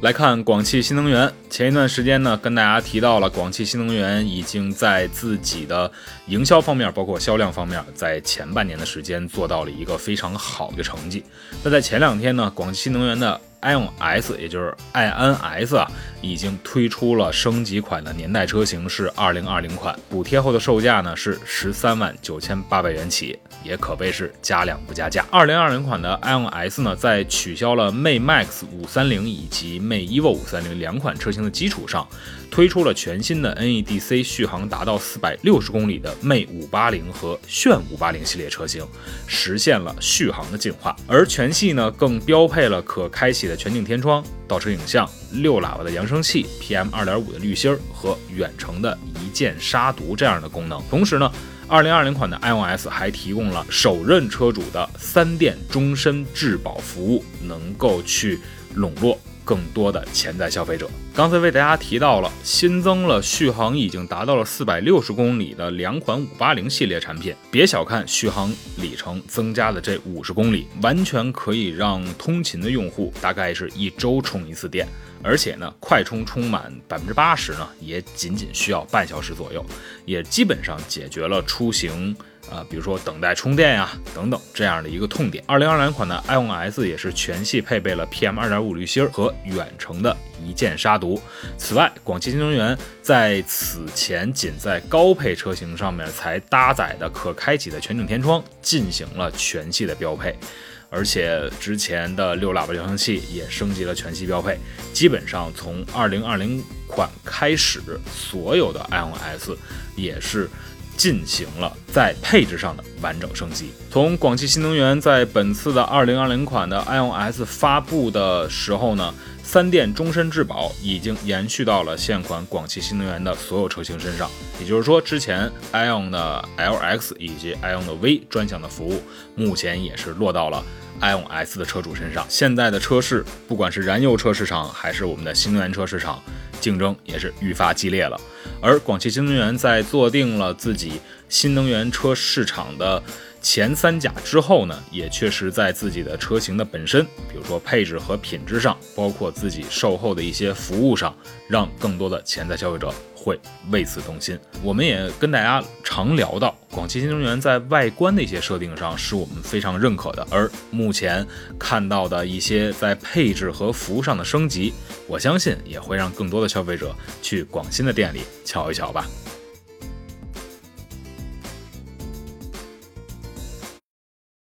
来看广汽新能源，前一段时间呢，跟大家提到了广汽新能源已经在自己的营销方面，包括销量方面，在前半年的时间做到了一个非常好的成绩。那在前两天呢，广汽新能源的 I O S，也就是 INS 啊，已经推出了升级款的年代车型，是二零二零款，补贴后的售价呢是十三万九千八百元起，也可谓是加量不加价。二零二零款的 iON S 呢，在取消了 Mate Max 五三零以及 Mate Evo 五三零两款车型的基础上，推出了全新的 NEDC 续航达到四百六十公里的 Mate 五八零和炫五八零系列车型，实现了续航的进化。而全系呢，更标配了可开启的全景天窗、倒车影像、六喇叭的扬声器、PM 二点五的滤芯儿和远程的一键杀毒这样的功能。同时呢，二零二零款的 iOS 还提供了首任车主的三电终身质保服务，能够去笼络更多的潜在消费者。刚才为大家提到了新增了续航已经达到了四百六十公里的两款五八零系列产品，别小看续航里程增加的这五十公里，完全可以让通勤的用户大概是一周充一次电。而且呢，快充充满百分之八十呢，也仅仅需要半小时左右，也基本上解决了出行啊、比如说等待充电呀等等这样的一个痛点。二零二两款的 iON S 也是全系配备了 PM 二点五滤芯和远程的一键杀毒。此外，广汽新能源在此前仅在高配车型上面才搭载的可开启的全景天窗进行了全系的标配。而且之前的六喇叭扬声器也升级了全系标配，基本上从二零二零款开始，所有的 iOS 也是进行了在配置上的完整升级。从广汽新能源在本次的二零二零款的 iON S 发布的时候呢，三电终身质保已经延续到了现款广汽新能源的所有车型身上。也就是说，之前 iON 的 LX 以及 iON 的 V 专项的服务，目前也是落到了 iON S 的车主身上。现在的车市，不管是燃油车市场还是我们的新能源车市场，竞争也是愈发激烈了。而广汽新能源在坐定了自己新能源车市场的前三甲之后呢，也确实在自己的车型的本身，比如说配置和品质上，包括自己售后的一些服务上，让更多的潜在消费者会为此动心。我们也跟大家常聊到，广汽新能源在外观的一些设定上是我们非常认可的，而目前看到的一些在配置和服务上的升级，我相信也会让更多的消费者去广新的店里瞧一瞧吧。